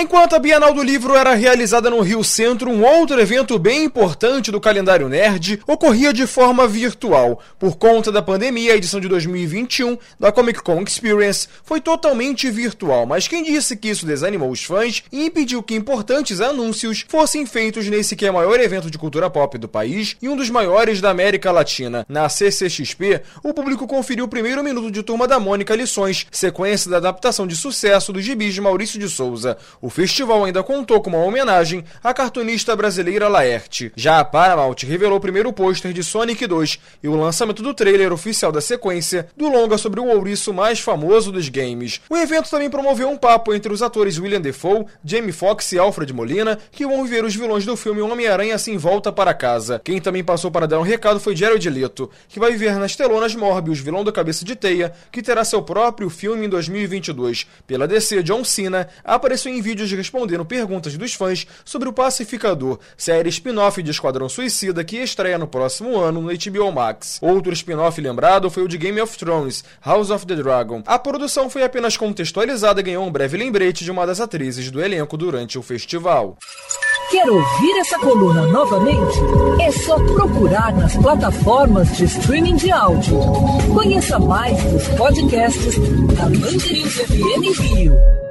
Enquanto a Bienal do Livro era realizada no Rio Centro, um outro evento bem importante do calendário nerd ocorria de forma virtual. Por conta da pandemia, a edição de 2021 da Comic Con Experience foi totalmente virtual, mas quem disse que isso desanimou os fãs e impediu que importantes anúncios fossem feitos nesse que é o maior evento de cultura pop do país e um dos maiores da América Latina. Na CCXP, o público conferiu o primeiro minuto de Turma da Mônica Lições, sequência da adaptação de sucesso dos gibis de Maurício de Souza. O festival ainda contou com uma homenagem à cartunista brasileira Laerte. Já a Paramount revelou o primeiro pôster de Sonic 2 e o lançamento do trailer oficial da sequência do longa sobre o ouriço mais famoso dos games. O evento também promoveu um papo entre os atores William Defoe, Jamie Foxx e Alfred Molina, que vão viver os vilões do filme Homem-Aranha assim volta para casa. Quem também passou para dar um recado foi Jared Leto, que vai viver nas telonas Morbius, vilão do Cabeça de Teia, que terá seu próprio filme em 2022. Pela DC, John Cena apareceu em vídeos respondendo perguntas dos fãs sobre o Pacificador, série spin-off de Esquadrão Suicida que estreia no próximo ano no HBO Max. Outro spin-off lembrado foi o de Game of Thrones, House of the Dragon. A produção foi apenas contextualizada e ganhou um breve lembrete de uma das atrizes do elenco durante o festival. Quer ouvir essa coluna novamente? É só procurar nas plataformas de streaming de áudio. Conheça mais dos podcasts da Mandirinhos FM Rio.